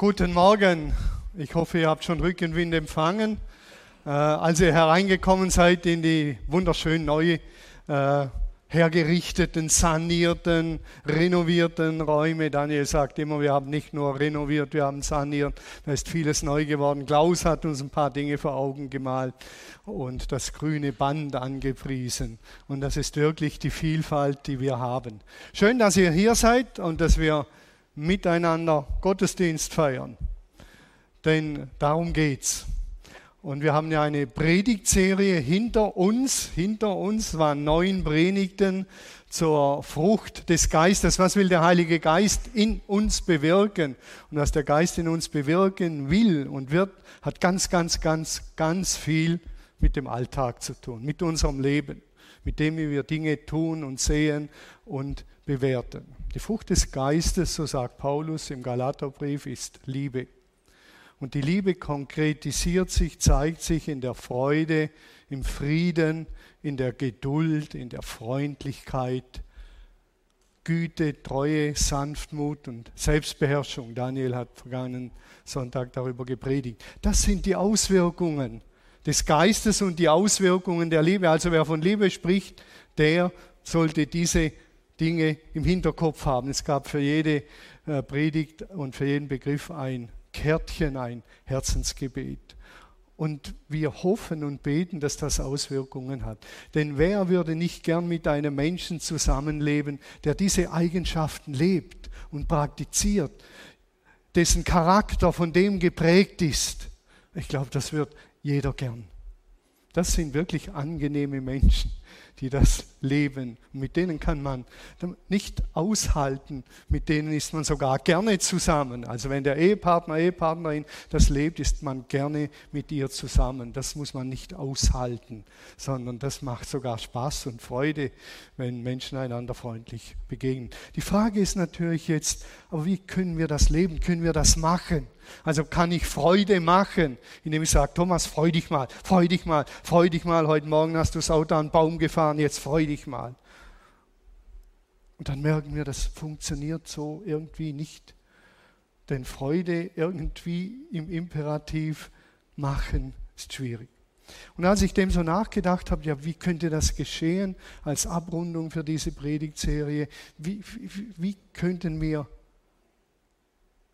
Guten Morgen. Ich hoffe, ihr habt schon Rückenwind empfangen. Äh, als ihr hereingekommen seid in die wunderschön neu äh, hergerichteten, sanierten, renovierten Räume. Daniel sagt immer, wir haben nicht nur renoviert, wir haben saniert. Da ist vieles neu geworden. Klaus hat uns ein paar Dinge vor Augen gemalt und das grüne Band angepriesen. Und das ist wirklich die Vielfalt, die wir haben. Schön, dass ihr hier seid und dass wir miteinander Gottesdienst feiern. Denn darum geht's. Und wir haben ja eine Predigtserie hinter uns. Hinter uns waren neun Predigten zur Frucht des Geistes. Was will der Heilige Geist in uns bewirken? Und was der Geist in uns bewirken will und wird, hat ganz, ganz, ganz, ganz viel mit dem Alltag zu tun, mit unserem Leben, mit dem, wie wir Dinge tun und sehen und bewerten. Die Frucht des Geistes, so sagt Paulus im Galaterbrief, ist Liebe. Und die Liebe konkretisiert sich, zeigt sich in der Freude, im Frieden, in der Geduld, in der Freundlichkeit, Güte, Treue, Sanftmut und Selbstbeherrschung. Daniel hat vergangenen Sonntag darüber gepredigt. Das sind die Auswirkungen des Geistes und die Auswirkungen der Liebe. Also wer von Liebe spricht, der sollte diese Dinge im Hinterkopf haben. Es gab für jede äh, Predigt und für jeden Begriff ein Kärtchen, ein Herzensgebet. Und wir hoffen und beten, dass das Auswirkungen hat. Denn wer würde nicht gern mit einem Menschen zusammenleben, der diese Eigenschaften lebt und praktiziert, dessen Charakter von dem geprägt ist? Ich glaube, das wird jeder gern. Das sind wirklich angenehme Menschen die das leben. mit denen kann man nicht aushalten, mit denen ist man sogar gerne zusammen. Also wenn der Ehepartner, Ehepartnerin das lebt, ist man gerne mit ihr zusammen. Das muss man nicht aushalten, sondern das macht sogar Spaß und Freude, wenn Menschen einander freundlich begegnen. Die Frage ist natürlich jetzt, aber wie können wir das leben? Können wir das machen? Also kann ich Freude machen, indem ich sage, Thomas, freu dich mal, freu dich mal, freu dich mal, heute Morgen hast du das Auto an einen Baum gefahren, jetzt freu dich mal. Und dann merken wir, das funktioniert so irgendwie nicht. Denn Freude irgendwie im Imperativ machen ist schwierig. Und als ich dem so nachgedacht habe, ja, wie könnte das geschehen als Abrundung für diese Predigtserie, wie, wie, wie könnten wir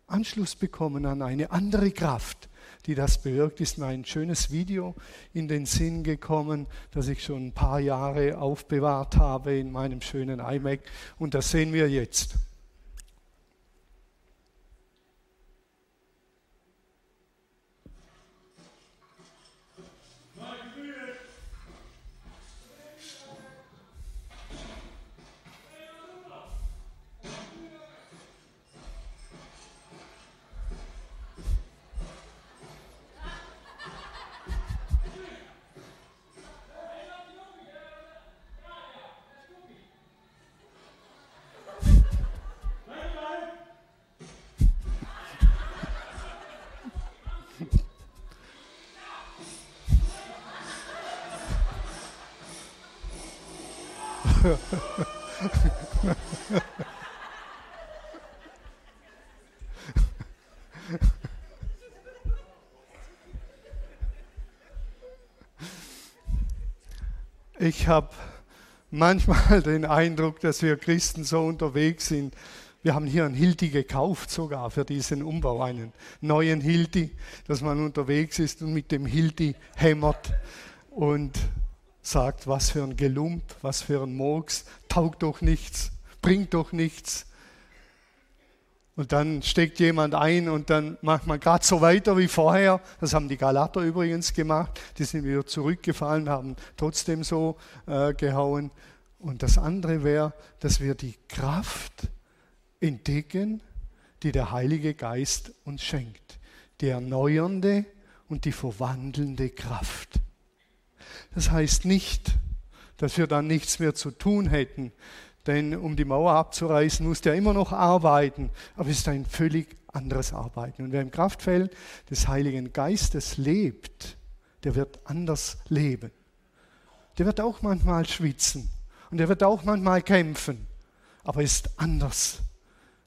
Anschluss bekommen an eine andere Kraft, die das bewirkt, ist mir ein schönes Video in den Sinn gekommen, das ich schon ein paar Jahre aufbewahrt habe in meinem schönen iMac. Und das sehen wir jetzt. Ich habe manchmal den Eindruck, dass wir Christen so unterwegs sind. Wir haben hier einen Hilti gekauft sogar für diesen Umbau, einen neuen Hilti, dass man unterwegs ist und mit dem Hilti hämmert und sagt, was für ein Gelump, was für ein Murks, taugt doch nichts, bringt doch nichts. Und dann steckt jemand ein und dann macht man gerade so weiter wie vorher. Das haben die Galater übrigens gemacht. Die sind wieder zurückgefallen, haben trotzdem so äh, gehauen. Und das andere wäre, dass wir die Kraft entdecken, die der Heilige Geist uns schenkt. Die erneuernde und die verwandelnde Kraft. Das heißt nicht, dass wir dann nichts mehr zu tun hätten, denn um die Mauer abzureißen, muss der immer noch arbeiten, aber es ist ein völlig anderes Arbeiten. Und wer im Kraftfeld des Heiligen Geistes lebt, der wird anders leben. Der wird auch manchmal schwitzen und der wird auch manchmal kämpfen, aber ist anders.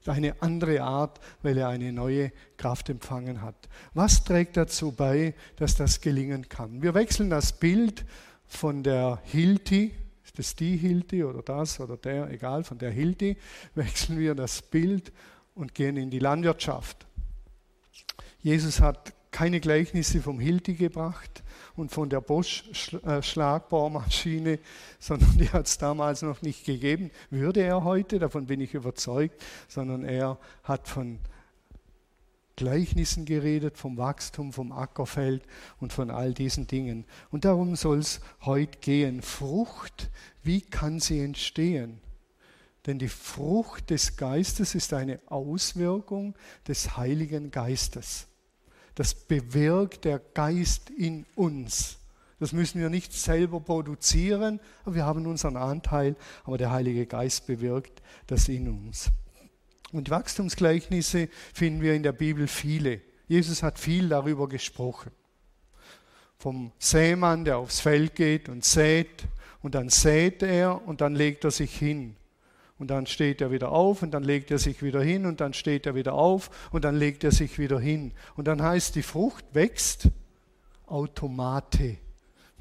eine andere Art, weil er eine neue Kraft empfangen hat. Was trägt dazu bei, dass das gelingen kann? Wir wechseln das Bild von der Hilti, ist das die Hilti oder das oder der, egal, von der Hilti, wechseln wir das Bild und gehen in die Landwirtschaft. Jesus hat keine Gleichnisse vom Hilti gebracht und von der Bosch-Schlagbohrmaschine, äh, sondern die hat es damals noch nicht gegeben. Würde er heute, davon bin ich überzeugt, sondern er hat von Gleichnissen geredet, vom Wachstum, vom Ackerfeld und von all diesen Dingen. Und darum soll es heute gehen. Frucht, wie kann sie entstehen? Denn die Frucht des Geistes ist eine Auswirkung des Heiligen Geistes. Das bewirkt der Geist in uns. Das müssen wir nicht selber produzieren, aber wir haben unseren Anteil, aber der Heilige Geist bewirkt das in uns. Und Wachstumsgleichnisse finden wir in der Bibel viele. Jesus hat viel darüber gesprochen. Vom Sämann, der aufs Feld geht und sät, und dann sät er und dann legt er sich hin und dann steht er wieder auf und dann legt er sich wieder hin und dann steht er wieder auf und dann legt er sich wieder hin. Und dann heißt, die Frucht wächst automate.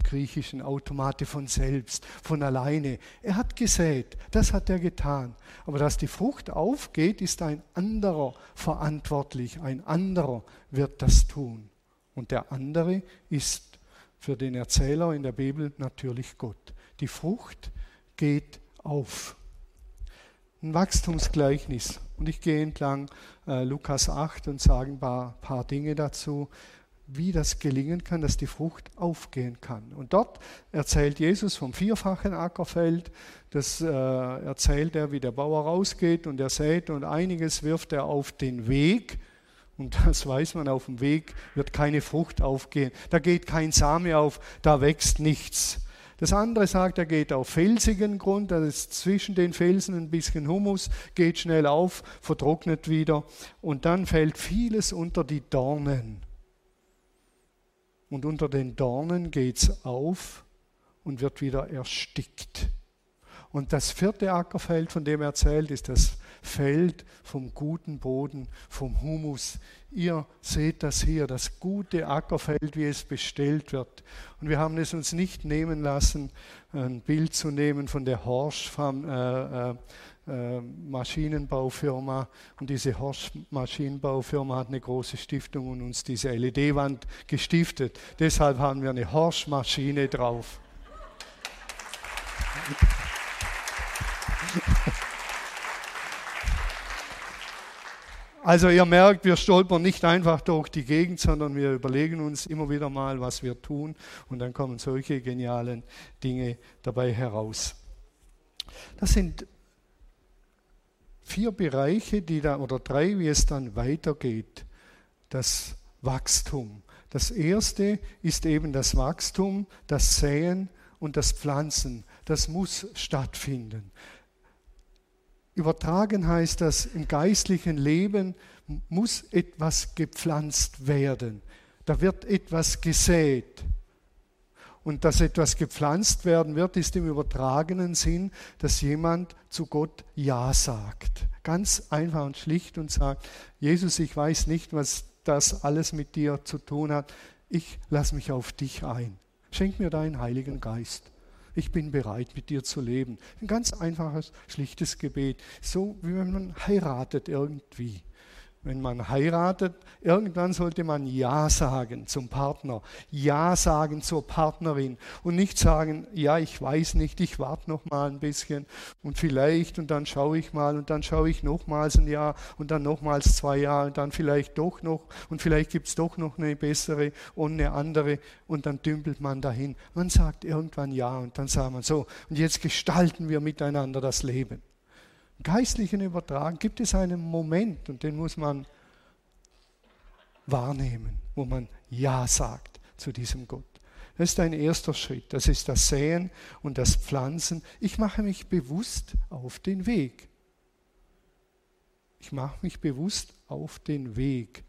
Griechischen automate von selbst, von alleine. Er hat gesät, das hat er getan. Aber dass die Frucht aufgeht, ist ein anderer verantwortlich. Ein anderer wird das tun. Und der andere ist für den Erzähler in der Bibel natürlich Gott. Die Frucht geht auf ein Wachstumsgleichnis. Und ich gehe entlang äh, Lukas 8 und sage ein paar, paar Dinge dazu, wie das gelingen kann, dass die Frucht aufgehen kann. Und dort erzählt Jesus vom vierfachen Ackerfeld. Das äh, erzählt er, wie der Bauer rausgeht und er sät und einiges wirft er auf den Weg. Und das weiß man, auf dem Weg wird keine Frucht aufgehen. Da geht kein Same auf, da wächst nichts. Das andere sagt, er geht auf felsigen Grund, da ist zwischen den Felsen ein bisschen Humus, geht schnell auf, vertrocknet wieder und dann fällt vieles unter die Dornen. Und unter den Dornen geht es auf und wird wieder erstickt. Und das vierte Ackerfeld, von dem er erzählt, ist das Feld vom guten Boden, vom Humus. Ihr seht das hier, das gute Ackerfeld, wie es bestellt wird. Und wir haben es uns nicht nehmen lassen, ein Bild zu nehmen von der Horsch äh, Maschinenbaufirma. Und diese Horsch Maschinenbaufirma hat eine große Stiftung und uns diese LED-Wand gestiftet. Deshalb haben wir eine Horsch Maschine drauf. Also ihr merkt, wir stolpern nicht einfach durch die Gegend, sondern wir überlegen uns immer wieder mal, was wir tun und dann kommen solche genialen Dinge dabei heraus. Das sind vier Bereiche, die da oder drei, wie es dann weitergeht. Das Wachstum. Das erste ist eben das Wachstum, das Säen und das Pflanzen. Das muss stattfinden. Übertragen heißt das, im geistlichen Leben muss etwas gepflanzt werden. Da wird etwas gesät. Und dass etwas gepflanzt werden wird, ist im übertragenen Sinn, dass jemand zu Gott Ja sagt. Ganz einfach und schlicht und sagt, Jesus, ich weiß nicht, was das alles mit dir zu tun hat. Ich lasse mich auf dich ein. Schenk mir deinen Heiligen Geist ich bin bereit, mit dir zu leben. Ein ganz einfaches, schlichtes Gebet. So wie wenn man heiratet irgendwie. Wenn man heiratet, irgendwann sollte man Ja sagen zum Partner, Ja sagen zur Partnerin und nicht sagen, ja, ich weiß nicht, ich warte noch mal ein bisschen und vielleicht und dann schaue ich mal und dann schaue ich nochmals ein Jahr und dann nochmals zwei Jahre und dann vielleicht doch noch und vielleicht gibt es doch noch eine bessere und eine andere und dann dümpelt man dahin. Man sagt irgendwann Ja und dann sagt man so. Und jetzt gestalten wir miteinander das Leben geistlichen Übertragen gibt es einen Moment und den muss man wahrnehmen, wo man Ja sagt zu diesem Gott. Das ist ein erster Schritt. Das ist das Säen und das Pflanzen. Ich mache mich bewusst auf den Weg. Ich mache mich bewusst auf den Weg.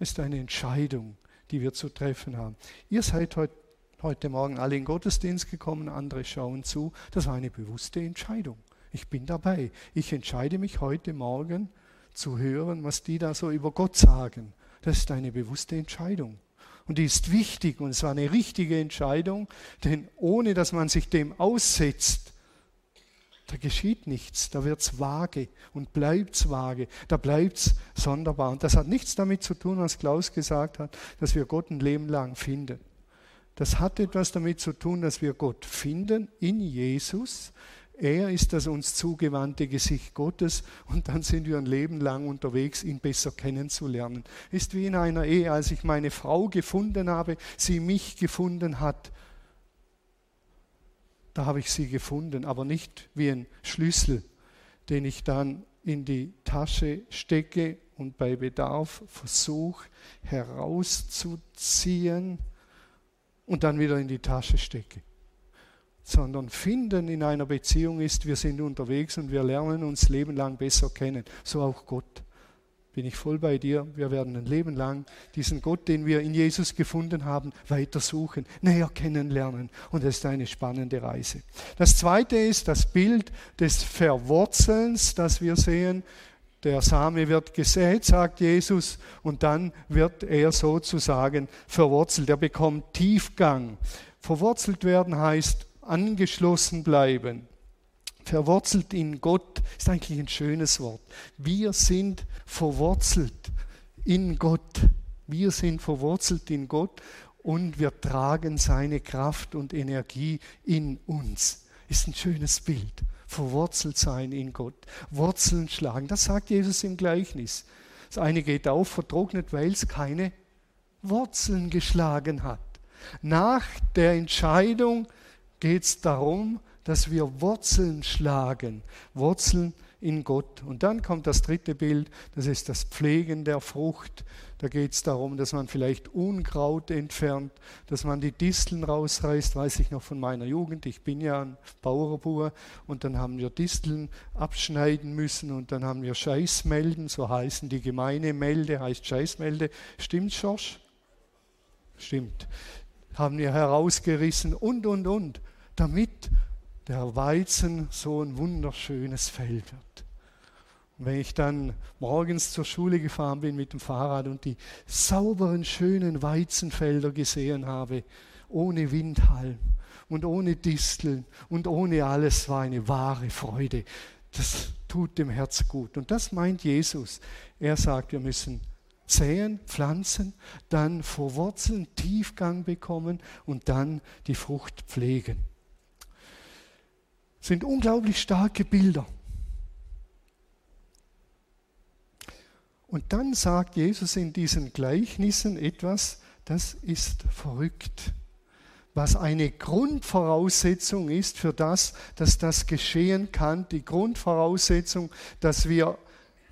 Das ist eine Entscheidung, die wir zu treffen haben. Ihr seid heute, heute Morgen alle in Gottesdienst gekommen, andere schauen zu. Das war eine bewusste Entscheidung. Ich bin dabei. Ich entscheide mich heute Morgen zu hören, was die da so über Gott sagen. Das ist eine bewusste Entscheidung. Und die ist wichtig und es war eine richtige Entscheidung, denn ohne dass man sich dem aussetzt, da geschieht nichts, da wird es vage und bleibt es vage, da bleibt es sonderbar. Und das hat nichts damit zu tun, was Klaus gesagt hat, dass wir Gott ein Leben lang finden. Das hat etwas damit zu tun, dass wir Gott finden in Jesus. Er ist das uns zugewandte Gesicht Gottes und dann sind wir ein Leben lang unterwegs, ihn besser kennenzulernen. Ist wie in einer Ehe, als ich meine Frau gefunden habe, sie mich gefunden hat da habe ich sie gefunden, aber nicht wie ein Schlüssel, den ich dann in die Tasche stecke und bei Bedarf versuche herauszuziehen und dann wieder in die Tasche stecke. Sondern finden in einer Beziehung ist, wir sind unterwegs und wir lernen uns Leben lang besser kennen. So auch Gott bin ich voll bei dir. Wir werden ein Leben lang diesen Gott, den wir in Jesus gefunden haben, weiter suchen, näher kennenlernen. Und das ist eine spannende Reise. Das zweite ist das Bild des Verwurzelns, das wir sehen. Der Same wird gesät, sagt Jesus, und dann wird er sozusagen verwurzelt. Er bekommt Tiefgang. Verwurzelt werden heißt angeschlossen bleiben verwurzelt in Gott ist eigentlich ein schönes Wort. Wir sind verwurzelt in Gott. Wir sind verwurzelt in Gott und wir tragen seine Kraft und Energie in uns. Ist ein schönes Bild. Verwurzelt sein in Gott. Wurzeln schlagen. Das sagt Jesus im Gleichnis. Das eine geht auf, vertrocknet, weil es keine Wurzeln geschlagen hat. Nach der Entscheidung geht es darum, dass wir Wurzeln schlagen, Wurzeln in Gott. Und dann kommt das dritte Bild, das ist das Pflegen der Frucht. Da geht es darum, dass man vielleicht Unkraut entfernt, dass man die Disteln rausreißt, weiß ich noch von meiner Jugend. Ich bin ja ein Bauerbauer und dann haben wir Disteln abschneiden müssen und dann haben wir Scheißmelden, so heißen die gemeine Melde, heißt Scheißmelde. Stimmt, Schorsch? Stimmt. Haben wir herausgerissen und, und, und, damit der Weizen so ein wunderschönes Feld wird. Und wenn ich dann morgens zur Schule gefahren bin mit dem Fahrrad und die sauberen, schönen Weizenfelder gesehen habe, ohne Windhalm und ohne Disteln und ohne alles, war eine wahre Freude. Das tut dem Herz gut. Und das meint Jesus. Er sagt, wir müssen säen, pflanzen, dann vor Wurzeln Tiefgang bekommen und dann die Frucht pflegen sind unglaublich starke Bilder. Und dann sagt Jesus in diesen Gleichnissen etwas, das ist verrückt, was eine Grundvoraussetzung ist für das, dass das geschehen kann, die Grundvoraussetzung, dass wir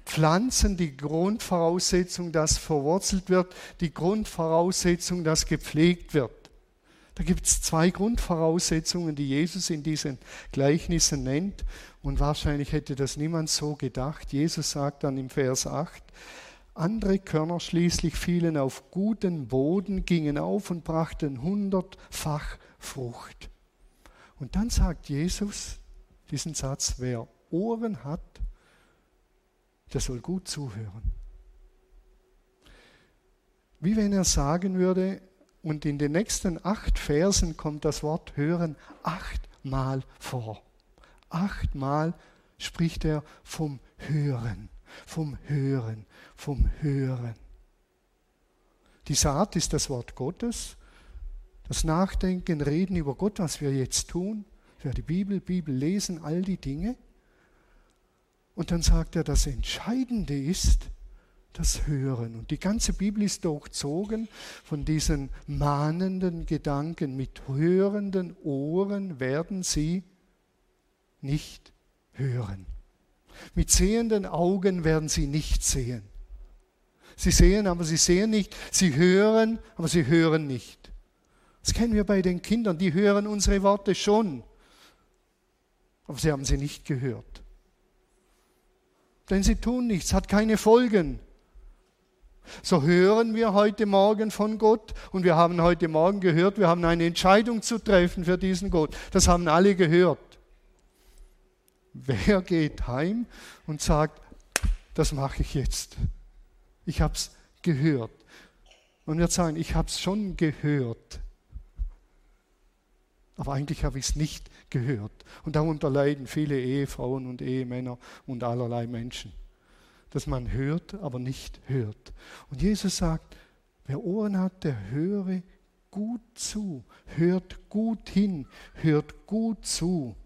pflanzen, die Grundvoraussetzung, dass verwurzelt wird, die Grundvoraussetzung, dass gepflegt wird. Da gibt es zwei Grundvoraussetzungen, die Jesus in diesen Gleichnissen nennt. Und wahrscheinlich hätte das niemand so gedacht. Jesus sagt dann im Vers 8, andere Körner schließlich fielen auf guten Boden, gingen auf und brachten hundertfach Frucht. Und dann sagt Jesus diesen Satz, wer Ohren hat, der soll gut zuhören. Wie wenn er sagen würde, und in den nächsten acht Versen kommt das Wort hören achtmal vor. Achtmal spricht er vom Hören, vom Hören, vom Hören. Die Saat ist das Wort Gottes. Das Nachdenken, Reden über Gott, was wir jetzt tun, für die Bibel, Bibel lesen, all die Dinge. Und dann sagt er, das Entscheidende ist, das Hören. Und die ganze Bibel ist durchzogen von diesen mahnenden Gedanken. Mit hörenden Ohren werden sie nicht hören. Mit sehenden Augen werden sie nicht sehen. Sie sehen, aber sie sehen nicht. Sie hören, aber sie hören nicht. Das kennen wir bei den Kindern. Die hören unsere Worte schon, aber sie haben sie nicht gehört. Denn sie tun nichts, hat keine Folgen. So hören wir heute Morgen von Gott und wir haben heute Morgen gehört, wir haben eine Entscheidung zu treffen für diesen Gott. Das haben alle gehört. Wer geht heim und sagt, das mache ich jetzt? Ich habe es gehört. Man wird sagen, ich habe es schon gehört. Aber eigentlich habe ich es nicht gehört. Und darunter leiden viele Ehefrauen und Ehemänner und allerlei Menschen. Dass man hört, aber nicht hört. Und Jesus sagt, wer Ohren hat, der höre gut zu, hört gut hin, hört gut zu.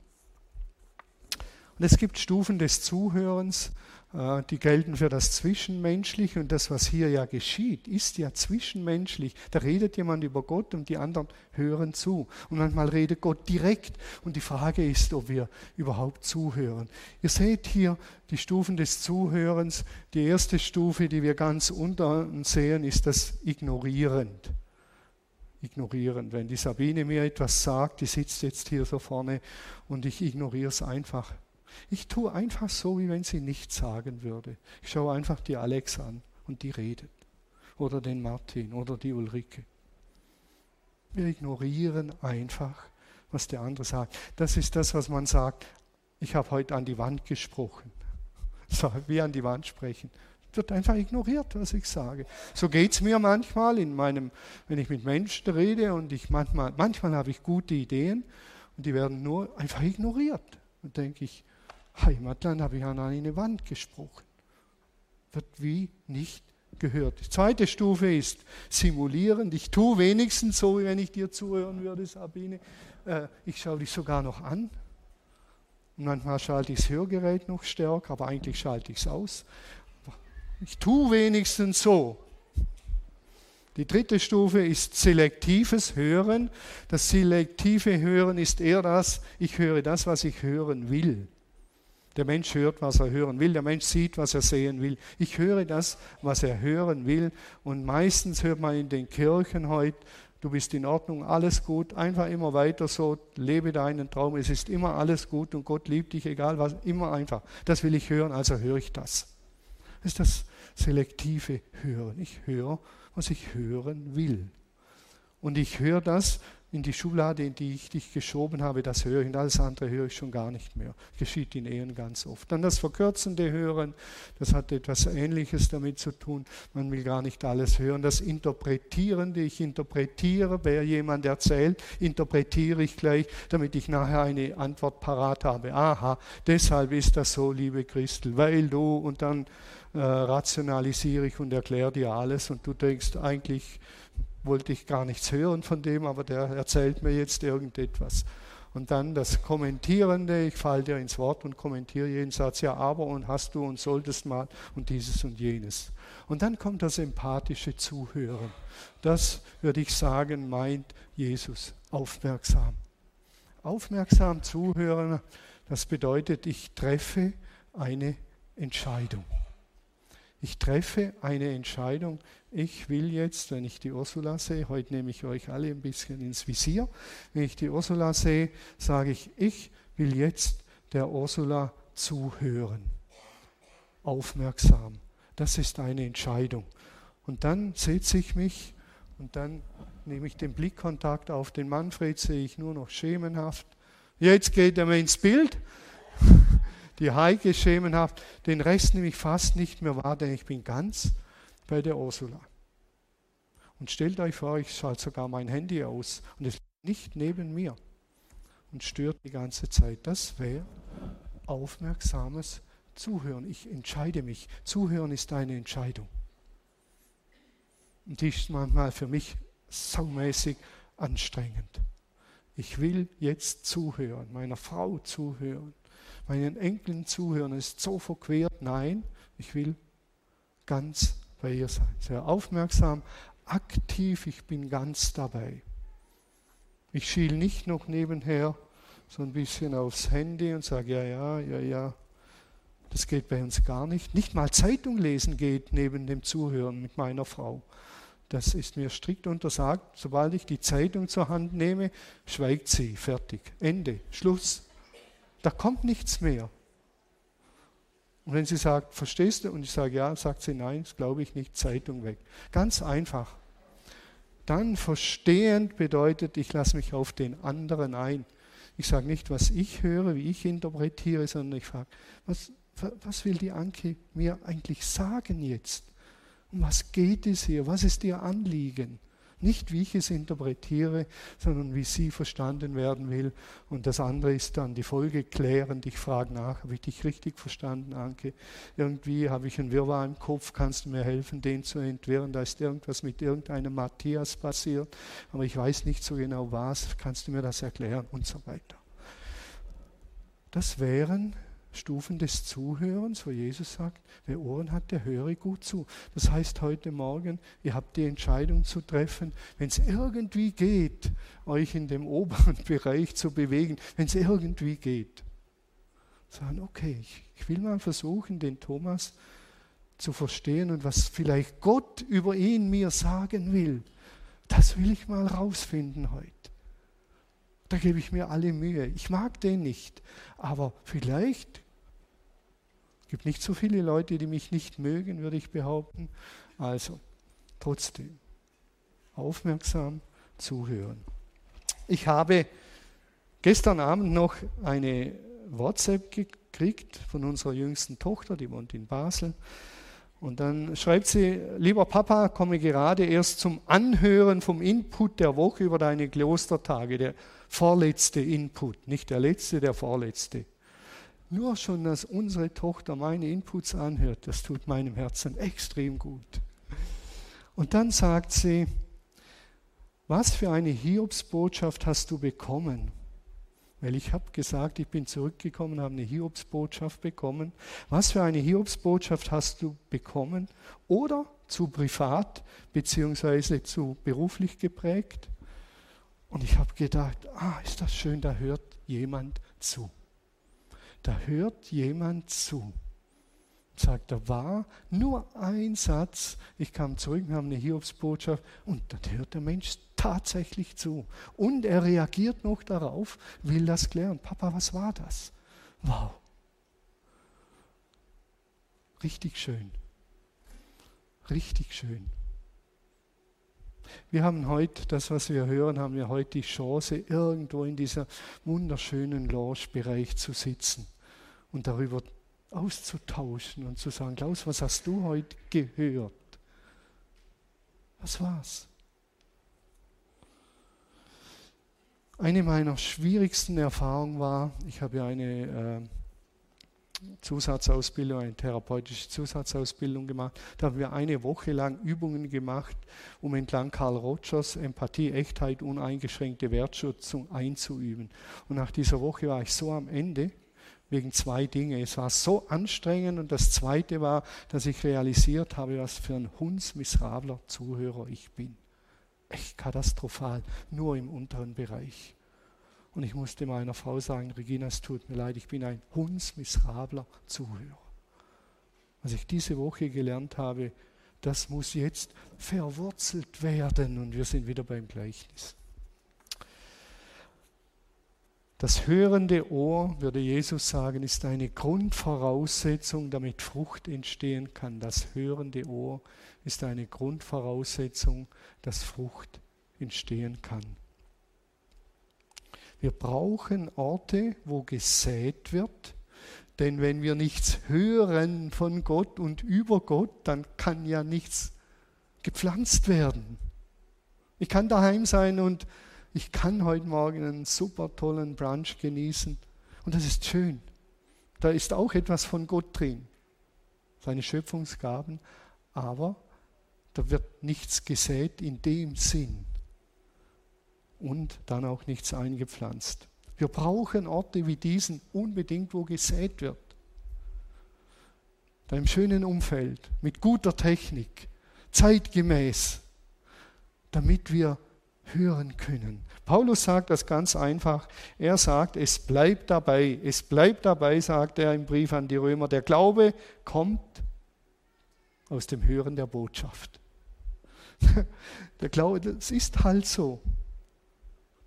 Und es gibt Stufen des Zuhörens, die gelten für das Zwischenmenschliche und das, was hier ja geschieht, ist ja zwischenmenschlich. Da redet jemand über Gott und die anderen hören zu. Und manchmal redet Gott direkt und die Frage ist, ob wir überhaupt zuhören. Ihr seht hier die Stufen des Zuhörens. Die erste Stufe, die wir ganz unten sehen, ist das Ignorierend ignorieren. Wenn die Sabine mir etwas sagt, die sitzt jetzt hier so vorne und ich ignoriere es einfach. Ich tue einfach so, wie wenn sie nichts sagen würde. Ich schaue einfach die Alex an und die redet. Oder den Martin oder die Ulrike. Wir ignorieren einfach, was der andere sagt. Das ist das, was man sagt. Ich habe heute an die Wand gesprochen. So, wie an die Wand sprechen wird einfach ignoriert, was ich sage. So geht es mir manchmal, in meinem, wenn ich mit Menschen rede und ich manchmal, manchmal habe ich gute Ideen und die werden nur einfach ignoriert. Und denke ich, Heimatland habe ich an eine Wand gesprochen. Wird wie nicht gehört. Die zweite Stufe ist simulierend. Ich tue wenigstens so, wie wenn ich dir zuhören würde, Sabine. Äh, ich schaue dich sogar noch an. Manchmal schalte ich das Hörgerät noch stärker, aber eigentlich schalte ich es aus. Ich tue wenigstens so. Die dritte Stufe ist selektives Hören. Das selektive Hören ist eher das, ich höre das, was ich hören will. Der Mensch hört, was er hören will. Der Mensch sieht, was er sehen will. Ich höre das, was er hören will. Und meistens hört man in den Kirchen heute, du bist in Ordnung, alles gut, einfach immer weiter so, lebe deinen Traum, es ist immer alles gut und Gott liebt dich, egal was, immer einfach. Das will ich hören, also höre ich das. Das ist das selektive Hören. Ich höre, was ich hören will. Und ich höre das in die Schublade, in die ich dich geschoben habe, das höre ich und alles andere höre ich schon gar nicht mehr. Geschieht in Ehen ganz oft. Dann das verkürzende Hören, das hat etwas Ähnliches damit zu tun. Man will gar nicht alles hören. Das Interpretierende, ich interpretiere, wer jemand erzählt, interpretiere ich gleich, damit ich nachher eine Antwort parat habe. Aha, deshalb ist das so, liebe Christel, weil du und dann äh, rationalisiere ich und erkläre dir alles und du denkst eigentlich wollte ich gar nichts hören von dem, aber der erzählt mir jetzt irgendetwas. Und dann das Kommentierende, ich falle dir ins Wort und kommentiere jeden Satz, ja, aber und hast du und solltest mal und dieses und jenes. Und dann kommt das empathische Zuhören. Das, würde ich sagen, meint Jesus aufmerksam. Aufmerksam zuhören, das bedeutet, ich treffe eine Entscheidung. Ich treffe eine Entscheidung. Ich will jetzt, wenn ich die Ursula sehe, heute nehme ich euch alle ein bisschen ins Visier, wenn ich die Ursula sehe, sage ich, ich will jetzt der Ursula zuhören. Aufmerksam. Das ist eine Entscheidung. Und dann setze ich mich und dann nehme ich den Blickkontakt auf den Manfred, sehe ich nur noch schemenhaft. Jetzt geht er mir ins Bild die Heike schemenhaft, den Rest nehme ich fast nicht mehr wahr, denn ich bin ganz bei der Ursula. Und stellt euch vor, ich schalte sogar mein Handy aus und es liegt nicht neben mir und stört die ganze Zeit. Das wäre aufmerksames Zuhören. Ich entscheide mich. Zuhören ist eine Entscheidung. Und die ist manchmal für mich saumäßig anstrengend. Ich will jetzt zuhören, meiner Frau zuhören, meinen Enkeln zuhören, ist so verquert. Nein, ich will ganz bei ihr sein. Sehr aufmerksam, aktiv, ich bin ganz dabei. Ich schiele nicht noch nebenher so ein bisschen aufs Handy und sage, ja, ja, ja, ja. Das geht bei uns gar nicht. Nicht mal Zeitung lesen geht neben dem Zuhören mit meiner Frau. Das ist mir strikt untersagt. Sobald ich die Zeitung zur Hand nehme, schweigt sie. Fertig. Ende. Schluss. Da kommt nichts mehr. Und wenn sie sagt, verstehst du? Und ich sage ja, sagt sie nein, das glaube ich nicht, Zeitung weg. Ganz einfach. Dann verstehend bedeutet, ich lasse mich auf den anderen ein. Ich sage nicht, was ich höre, wie ich interpretiere, sondern ich frage, was, was will die Anke mir eigentlich sagen jetzt? Um was geht es hier? Was ist ihr Anliegen? Nicht, wie ich es interpretiere, sondern wie sie verstanden werden will. Und das andere ist dann die Folge klärend. Ich frage nach, habe ich dich richtig verstanden, Anke? Irgendwie habe ich einen Wirrwarr im Kopf, kannst du mir helfen, den zu entwirren? Da ist irgendwas mit irgendeinem Matthias passiert, aber ich weiß nicht so genau was. Kannst du mir das erklären? Und so weiter. Das wären Stufen des Zuhörens, wo Jesus sagt, wer Ohren hat, der höre gut zu. Das heißt heute Morgen, ihr habt die Entscheidung zu treffen, wenn es irgendwie geht, euch in dem oberen Bereich zu bewegen, wenn es irgendwie geht. Sagen, okay, ich, ich will mal versuchen, den Thomas zu verstehen und was vielleicht Gott über ihn mir sagen will. Das will ich mal rausfinden heute. Da gebe ich mir alle Mühe. Ich mag den nicht, aber vielleicht gibt nicht so viele Leute, die mich nicht mögen, würde ich behaupten. Also, trotzdem, aufmerksam zuhören. Ich habe gestern Abend noch eine WhatsApp gekriegt von unserer jüngsten Tochter, die wohnt in Basel. Und dann schreibt sie, lieber Papa, komme gerade erst zum Anhören vom Input der Woche über deine Klostertage. Der vorletzte Input, nicht der letzte, der vorletzte. Nur schon, dass unsere Tochter meine Inputs anhört, das tut meinem Herzen extrem gut. Und dann sagt sie, was für eine Hiobsbotschaft hast du bekommen? Weil ich habe gesagt, ich bin zurückgekommen, habe eine Hiobsbotschaft bekommen. Was für eine Hiobsbotschaft hast du bekommen? Oder zu privat beziehungsweise zu beruflich geprägt? Und ich habe gedacht, ah, ist das schön, da hört jemand zu. Da hört jemand zu. Sagt, da war nur ein Satz. Ich kam zurück, wir haben eine Hiobsbotschaft und dann hört der Mensch tatsächlich zu. Und er reagiert noch darauf, will das klären. Papa, was war das? Wow. Richtig schön. Richtig schön. Wir haben heute, das was wir hören, haben wir heute die Chance, irgendwo in dieser wunderschönen Lounge-Bereich zu sitzen und darüber auszutauschen und zu sagen, Klaus, was hast du heute gehört? Was war's? Eine meiner schwierigsten Erfahrungen war, ich habe ja eine äh, Zusatzausbildung, eine therapeutische Zusatzausbildung gemacht. Da haben wir eine Woche lang Übungen gemacht, um entlang Karl Rogers Empathie, Echtheit, uneingeschränkte Wertschätzung einzuüben. Und nach dieser Woche war ich so am Ende wegen zwei Dinge. Es war so anstrengend und das zweite war, dass ich realisiert habe, was für ein hundsmiserabler Zuhörer ich bin. Echt katastrophal, nur im unteren Bereich. Und ich musste meiner Frau sagen, Regina, es tut mir leid, ich bin ein hundsmiserabler Zuhörer. Was ich diese Woche gelernt habe, das muss jetzt verwurzelt werden und wir sind wieder beim Gleichnis. Das hörende Ohr, würde Jesus sagen, ist eine Grundvoraussetzung, damit Frucht entstehen kann. Das hörende Ohr ist eine Grundvoraussetzung, dass Frucht entstehen kann. Wir brauchen Orte, wo gesät wird, denn wenn wir nichts hören von Gott und über Gott, dann kann ja nichts gepflanzt werden. Ich kann daheim sein und ich kann heute Morgen einen super tollen Brunch genießen und das ist schön. Da ist auch etwas von Gott drin, seine Schöpfungsgaben, aber da wird nichts gesät in dem Sinn und dann auch nichts eingepflanzt. Wir brauchen Orte wie diesen unbedingt, wo gesät wird. Da im schönen Umfeld, mit guter Technik, zeitgemäß, damit wir hören können. Paulus sagt das ganz einfach. Er sagt, es bleibt dabei. Es bleibt dabei, sagt er im Brief an die Römer. Der Glaube kommt aus dem Hören der Botschaft. Der Glaube, das ist halt so.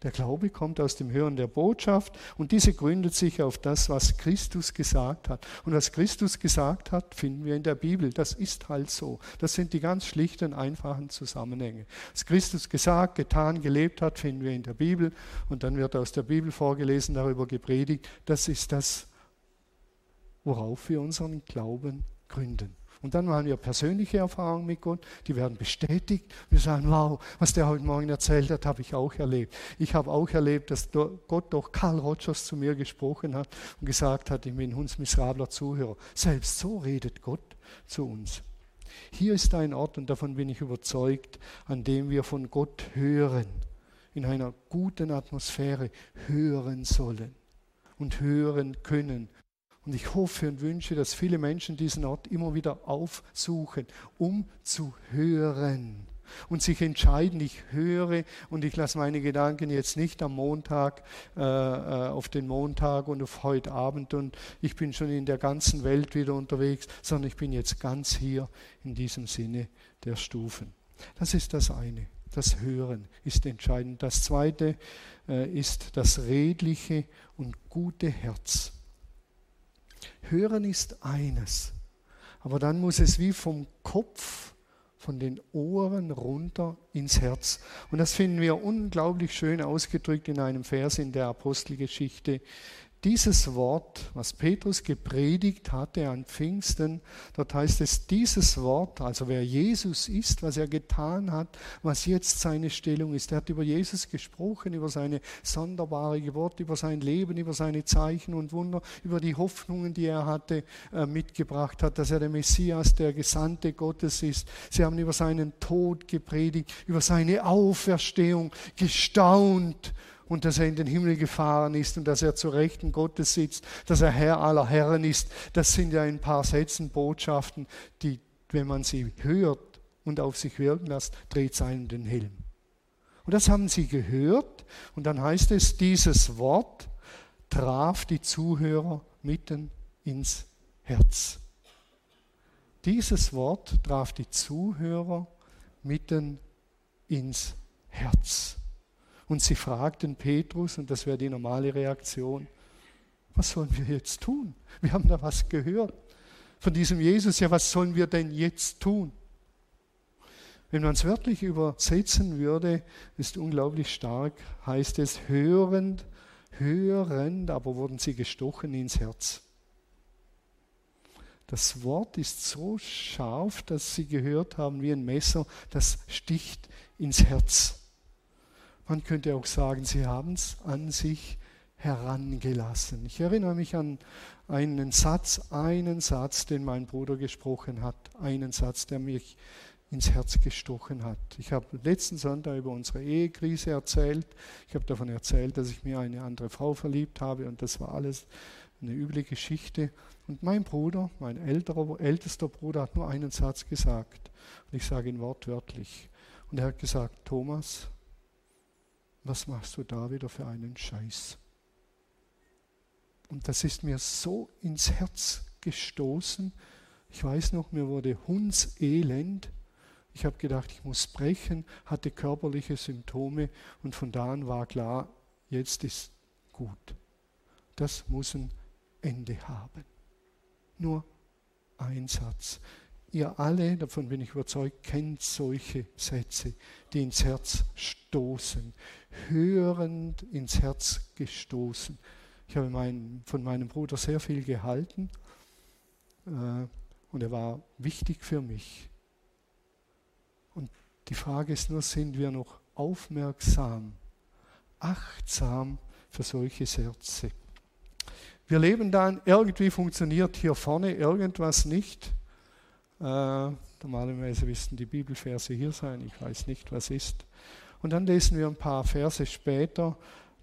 Der Glaube kommt aus dem Hören der Botschaft und diese gründet sich auf das, was Christus gesagt hat. Und was Christus gesagt hat, finden wir in der Bibel. Das ist halt so. Das sind die ganz schlichten, einfachen Zusammenhänge. Was Christus gesagt, getan, gelebt hat, finden wir in der Bibel. Und dann wird aus der Bibel vorgelesen, darüber gepredigt. Das ist das, worauf wir unseren Glauben gründen. Und dann machen wir persönliche Erfahrungen mit Gott, die werden bestätigt. Wir sagen, wow, was der heute Morgen erzählt hat, habe ich auch erlebt. Ich habe auch erlebt, dass Gott durch Karl Rogers zu mir gesprochen hat und gesagt hat, ich bin ein hundsmiserabler Zuhörer. Selbst so redet Gott zu uns. Hier ist ein Ort, und davon bin ich überzeugt, an dem wir von Gott hören, in einer guten Atmosphäre hören sollen und hören können und ich hoffe und wünsche, dass viele Menschen diesen Ort immer wieder aufsuchen, um zu hören und sich entscheiden, ich höre und ich lasse meine Gedanken jetzt nicht am Montag äh, äh, auf den Montag und auf heute Abend und ich bin schon in der ganzen Welt wieder unterwegs, sondern ich bin jetzt ganz hier in diesem Sinne der Stufen. Das ist das eine. Das Hören ist entscheidend. Das zweite äh, ist das redliche und gute Herz. Hören ist eines, aber dann muss es wie vom Kopf, von den Ohren runter ins Herz. Und das finden wir unglaublich schön ausgedrückt in einem Vers in der Apostelgeschichte dieses Wort, was Petrus gepredigt hatte an Pfingsten, dort heißt es, dieses Wort, also wer Jesus ist, was er getan hat, was jetzt seine Stellung ist. Er hat über Jesus gesprochen, über seine sonderbare Geburt, über sein Leben, über seine Zeichen und Wunder, über die Hoffnungen, die er hatte, äh, mitgebracht hat, dass er der Messias, der Gesandte Gottes ist. Sie haben über seinen Tod gepredigt, über seine Auferstehung gestaunt und dass er in den Himmel gefahren ist und dass er zu Rechten Gottes sitzt, dass er Herr aller Herren ist. Das sind ja ein paar Sätzen Botschaften, die, wenn man sie hört und auf sich wirken lässt, dreht es einen den Helm. Und das haben sie gehört und dann heißt es, dieses Wort traf die Zuhörer mitten ins Herz. Dieses Wort traf die Zuhörer mitten ins Herz. Und sie fragten Petrus, und das wäre die normale Reaktion, was sollen wir jetzt tun? Wir haben da was gehört von diesem Jesus. Ja, was sollen wir denn jetzt tun? Wenn man es wörtlich übersetzen würde, ist unglaublich stark, heißt es hörend, hörend, aber wurden sie gestochen ins Herz. Das Wort ist so scharf, dass sie gehört haben wie ein Messer, das sticht ins Herz. Man könnte auch sagen, sie haben es an sich herangelassen. Ich erinnere mich an einen Satz, einen Satz, den mein Bruder gesprochen hat, einen Satz, der mich ins Herz gestochen hat. Ich habe letzten Sonntag über unsere Ehekrise erzählt. Ich habe davon erzählt, dass ich mir eine andere Frau verliebt habe und das war alles eine üble Geschichte. Und mein Bruder, mein älterer, ältester Bruder, hat nur einen Satz gesagt. Und ich sage ihn wortwörtlich. Und er hat gesagt, Thomas, was machst du da wieder für einen Scheiß? Und das ist mir so ins Herz gestoßen. Ich weiß noch, mir wurde hundselend. Ich habe gedacht, ich muss brechen, hatte körperliche Symptome und von da an war klar, jetzt ist gut. Das muss ein Ende haben. Nur ein Satz. Ihr alle, davon bin ich überzeugt, kennt solche Sätze, die ins Herz stoßen, hörend ins Herz gestoßen. Ich habe mein, von meinem Bruder sehr viel gehalten äh, und er war wichtig für mich. Und die Frage ist nur, sind wir noch aufmerksam, achtsam für solche Sätze? Wir leben dann, irgendwie funktioniert hier vorne irgendwas nicht. Äh, normalerweise müssten die Bibelverse hier sein, ich weiß nicht, was ist. Und dann lesen wir ein paar Verse später,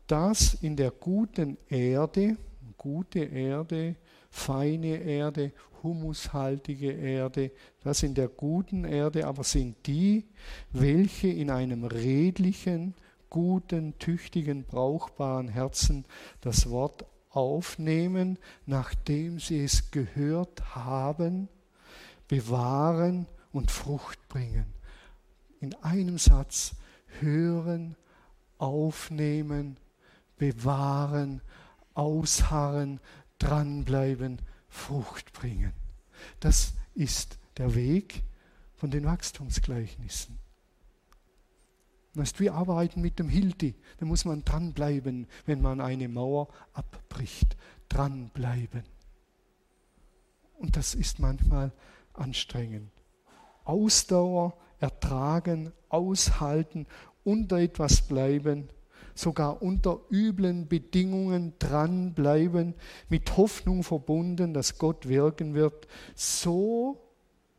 dass in der guten Erde, gute Erde, feine Erde, humushaltige Erde, das in der guten Erde aber sind die, welche in einem redlichen, guten, tüchtigen, brauchbaren Herzen das Wort aufnehmen, nachdem sie es gehört haben bewahren und Frucht bringen. In einem Satz hören, aufnehmen, bewahren, ausharren, dranbleiben, Frucht bringen. Das ist der Weg von den Wachstumsgleichnissen. Ist wie Arbeiten mit dem Hilti. Da muss man dranbleiben, wenn man eine Mauer abbricht. Dranbleiben. Und das ist manchmal anstrengend. Ausdauer, ertragen, aushalten, unter etwas bleiben, sogar unter üblen Bedingungen dranbleiben, mit Hoffnung verbunden, dass Gott wirken wird. So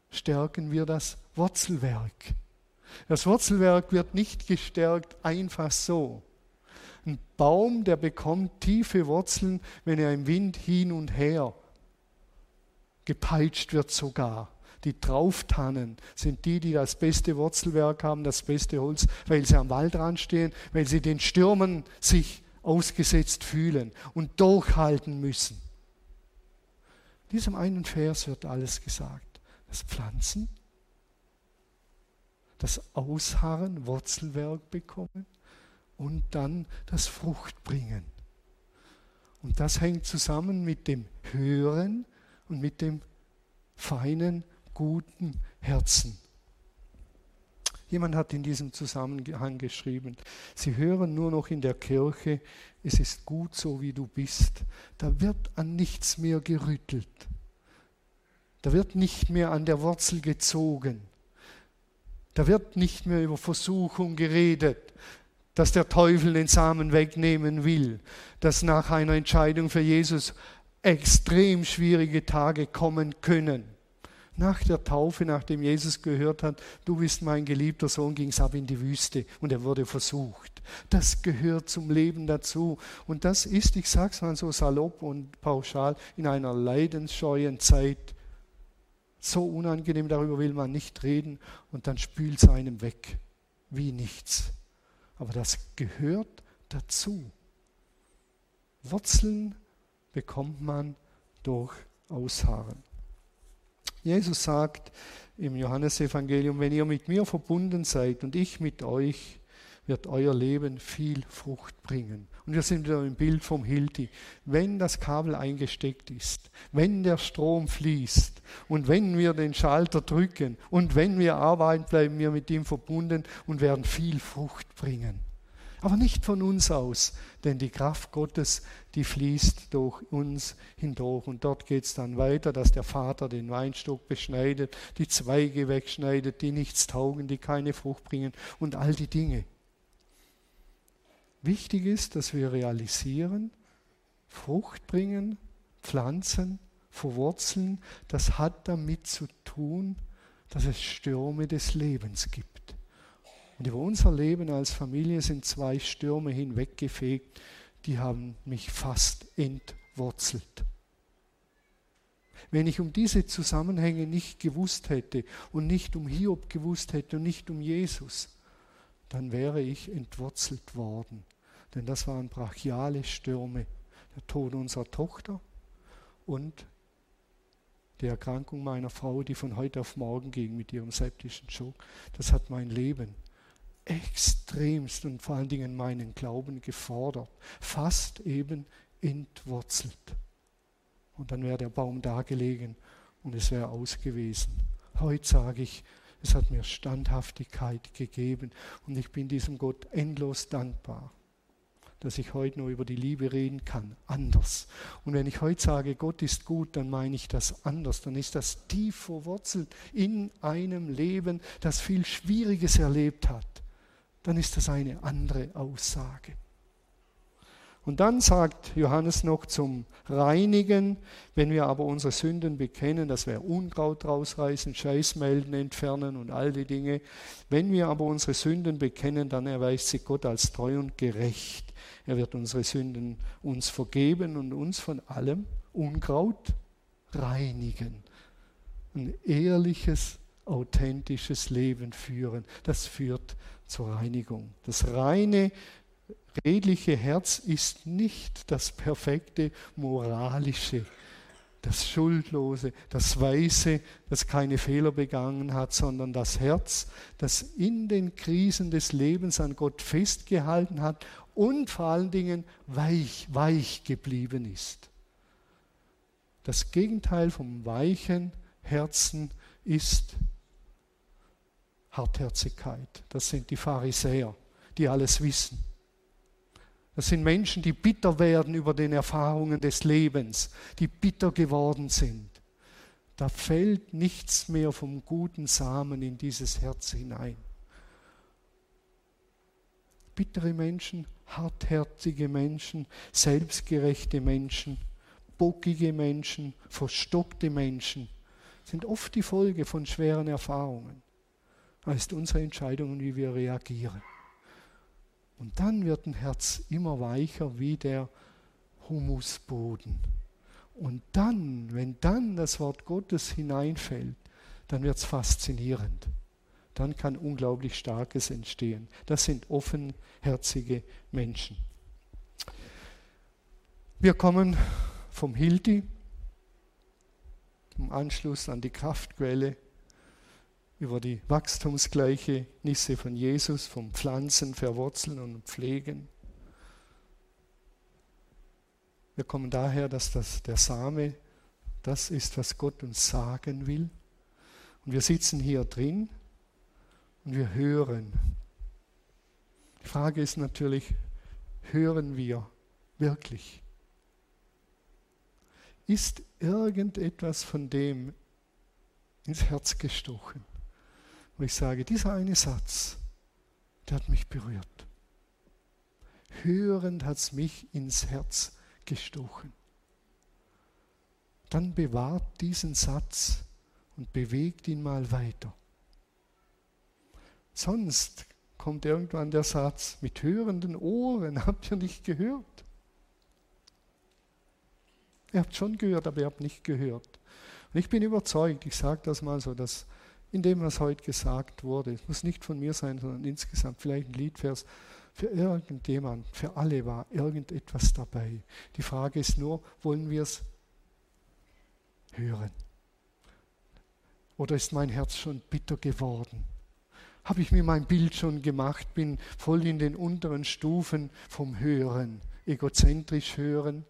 stärken wir das Wurzelwerk. Das Wurzelwerk wird nicht gestärkt einfach so. Ein Baum, der bekommt tiefe Wurzeln, wenn er im Wind hin und her gepeitscht wird sogar. Die Trauftannen sind die, die das beste Wurzelwerk haben, das beste Holz, weil sie am Waldrand stehen, weil sie den Stürmen sich ausgesetzt fühlen und durchhalten müssen. In diesem einen Vers wird alles gesagt. Das Pflanzen, das Ausharren, Wurzelwerk bekommen und dann das Fruchtbringen. Und das hängt zusammen mit dem Hören und mit dem feinen, guten Herzen. Jemand hat in diesem Zusammenhang geschrieben, Sie hören nur noch in der Kirche, es ist gut so, wie du bist. Da wird an nichts mehr gerüttelt. Da wird nicht mehr an der Wurzel gezogen. Da wird nicht mehr über Versuchung geredet, dass der Teufel den Samen wegnehmen will, dass nach einer Entscheidung für Jesus extrem schwierige Tage kommen können. Nach der Taufe, nachdem Jesus gehört hat, du bist mein geliebter Sohn, ging es ab in die Wüste und er wurde versucht. Das gehört zum Leben dazu. Und das ist, ich sage es mal so salopp und pauschal, in einer leidensscheuen Zeit so unangenehm, darüber will man nicht reden und dann spült es einem weg, wie nichts. Aber das gehört dazu. Wurzeln bekommt man durch Ausharren. Jesus sagt im Johannesevangelium, wenn ihr mit mir verbunden seid und ich mit euch, wird euer Leben viel Frucht bringen. Und wir sind wieder im Bild vom Hilti. Wenn das Kabel eingesteckt ist, wenn der Strom fließt und wenn wir den Schalter drücken und wenn wir arbeiten, bleiben wir mit ihm verbunden und werden viel Frucht bringen. Aber nicht von uns aus, denn die Kraft Gottes, die fließt durch uns hindurch. Und dort geht es dann weiter, dass der Vater den Weinstock beschneidet, die Zweige wegschneidet, die nichts taugen, die keine Frucht bringen und all die Dinge. Wichtig ist, dass wir realisieren, Frucht bringen, pflanzen, verwurzeln, das hat damit zu tun, dass es Stürme des Lebens gibt. Und über unser Leben als Familie sind zwei Stürme hinweggefegt, die haben mich fast entwurzelt. Wenn ich um diese Zusammenhänge nicht gewusst hätte und nicht um Hiob gewusst hätte und nicht um Jesus, dann wäre ich entwurzelt worden. Denn das waren brachiale Stürme. Der Tod unserer Tochter und die Erkrankung meiner Frau, die von heute auf morgen ging mit ihrem septischen Schock. Das hat mein Leben extremst und vor allen Dingen meinen Glauben gefordert, fast eben entwurzelt. Und dann wäre der Baum da gelegen und es wäre aus gewesen. Heute sage ich, es hat mir Standhaftigkeit gegeben und ich bin diesem Gott endlos dankbar, dass ich heute nur über die Liebe reden kann, anders. Und wenn ich heute sage, Gott ist gut, dann meine ich das anders, dann ist das tief verwurzelt in einem Leben, das viel Schwieriges erlebt hat dann ist das eine andere Aussage. Und dann sagt Johannes noch zum Reinigen, wenn wir aber unsere Sünden bekennen, dass wir Unkraut rausreißen, Scheißmelden entfernen und all die Dinge. Wenn wir aber unsere Sünden bekennen, dann erweist sich Gott als treu und gerecht. Er wird unsere Sünden uns vergeben und uns von allem Unkraut reinigen. Ein ehrliches, authentisches Leben führen. Das führt zur Reinigung. Das reine, redliche Herz ist nicht das perfekte moralische. das Schuldlose, das Weiße, das keine Fehler begangen hat, sondern das Herz, das in den Krisen des Lebens an Gott festgehalten hat und vor allen Dingen weich, weich geblieben ist. Das Gegenteil vom weichen Herzen ist Hartherzigkeit. Das sind die Pharisäer, die alles wissen. Das sind Menschen, die bitter werden über den Erfahrungen des Lebens, die bitter geworden sind. Da fällt nichts mehr vom guten Samen in dieses Herz hinein. Bittere Menschen, hartherzige Menschen, selbstgerechte Menschen, bockige Menschen, verstockte Menschen sind oft die Folge von schweren Erfahrungen. Ist unsere Entscheidung, wie wir reagieren. Und dann wird ein Herz immer weicher wie der Humusboden. Und dann, wenn dann das Wort Gottes hineinfällt, dann wird es faszinierend. Dann kann unglaublich Starkes entstehen. Das sind offenherzige Menschen. Wir kommen vom Hilti, im Anschluss an die Kraftquelle, über die wachstumsgleiche Nisse von Jesus, vom Pflanzen, Verwurzeln und Pflegen. Wir kommen daher, dass das, der Same das ist, was Gott uns sagen will. Und wir sitzen hier drin und wir hören. Die Frage ist natürlich, hören wir wirklich? Ist irgendetwas von dem ins Herz gestochen? Wo ich sage, dieser eine Satz, der hat mich berührt. Hörend hat es mich ins Herz gestochen. Dann bewahrt diesen Satz und bewegt ihn mal weiter. Sonst kommt irgendwann der Satz, mit hörenden Ohren habt ihr nicht gehört. Ihr habt schon gehört, aber ihr habt nicht gehört. Und ich bin überzeugt, ich sage das mal so, dass in dem, was heute gesagt wurde. Es muss nicht von mir sein, sondern insgesamt vielleicht ein Liedvers. Für irgendjemand, für alle war irgendetwas dabei. Die Frage ist nur, wollen wir es hören? Oder ist mein Herz schon bitter geworden? Habe ich mir mein Bild schon gemacht, bin voll in den unteren Stufen vom Hören, egozentrisch hören,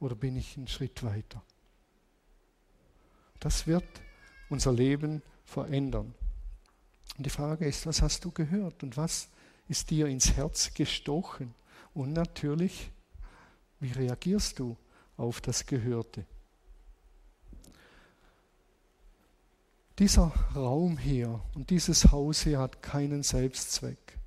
oder bin ich einen Schritt weiter? Das wird unser Leben verändern. Und die Frage ist, was hast du gehört und was ist dir ins Herz gestochen? Und natürlich, wie reagierst du auf das Gehörte? Dieser Raum hier und dieses Haus hier hat keinen Selbstzweck.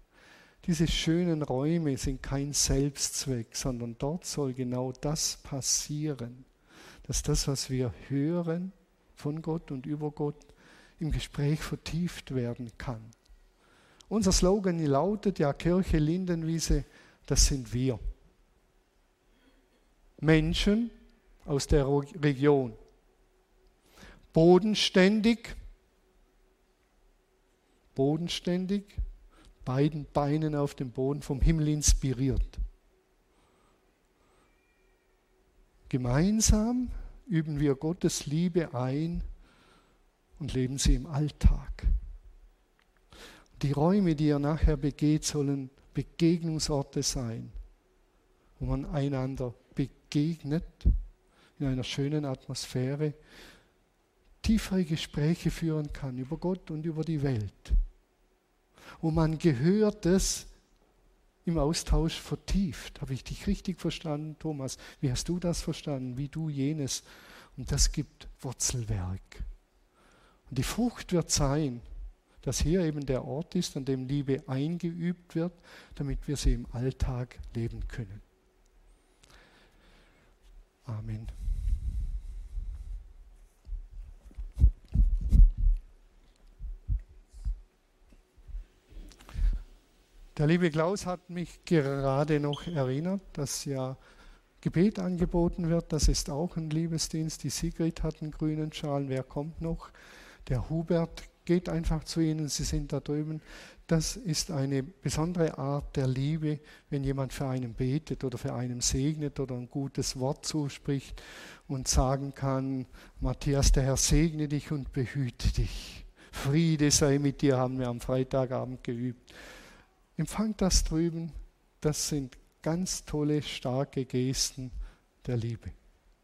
Diese schönen Räume sind kein Selbstzweck, sondern dort soll genau das passieren, dass das, was wir hören von Gott und über Gott, im Gespräch vertieft werden kann. Unser Slogan lautet ja Kirche Lindenwiese, das sind wir. Menschen aus der Region. Bodenständig, bodenständig, beiden Beinen auf dem Boden vom Himmel inspiriert. Gemeinsam üben wir Gottes Liebe ein und leben sie im Alltag. Die Räume, die ihr nachher begeht, sollen Begegnungsorte sein, wo man einander begegnet in einer schönen Atmosphäre, tiefere Gespräche führen kann über Gott und über die Welt, wo man Gehörtes im Austausch vertieft. Habe ich dich richtig verstanden, Thomas? Wie hast du das verstanden? Wie du jenes? Und das gibt Wurzelwerk. Und die Frucht wird sein, dass hier eben der Ort ist, an dem Liebe eingeübt wird, damit wir sie im Alltag leben können. Amen. Der liebe Klaus hat mich gerade noch erinnert, dass ja Gebet angeboten wird. Das ist auch ein Liebesdienst. Die Sigrid hat einen grünen Schal. Wer kommt noch? Der Hubert geht einfach zu Ihnen, Sie sind da drüben. das ist eine besondere Art der Liebe, wenn jemand für einen betet oder für einen segnet oder ein gutes Wort zuspricht und sagen kann, Matthias, der Herr segne dich und behüte dich. Friede sei mit dir, haben wir am Freitagabend geübt. Empfangt das drüben, das sind ganz tolle, starke Gesten der Liebe.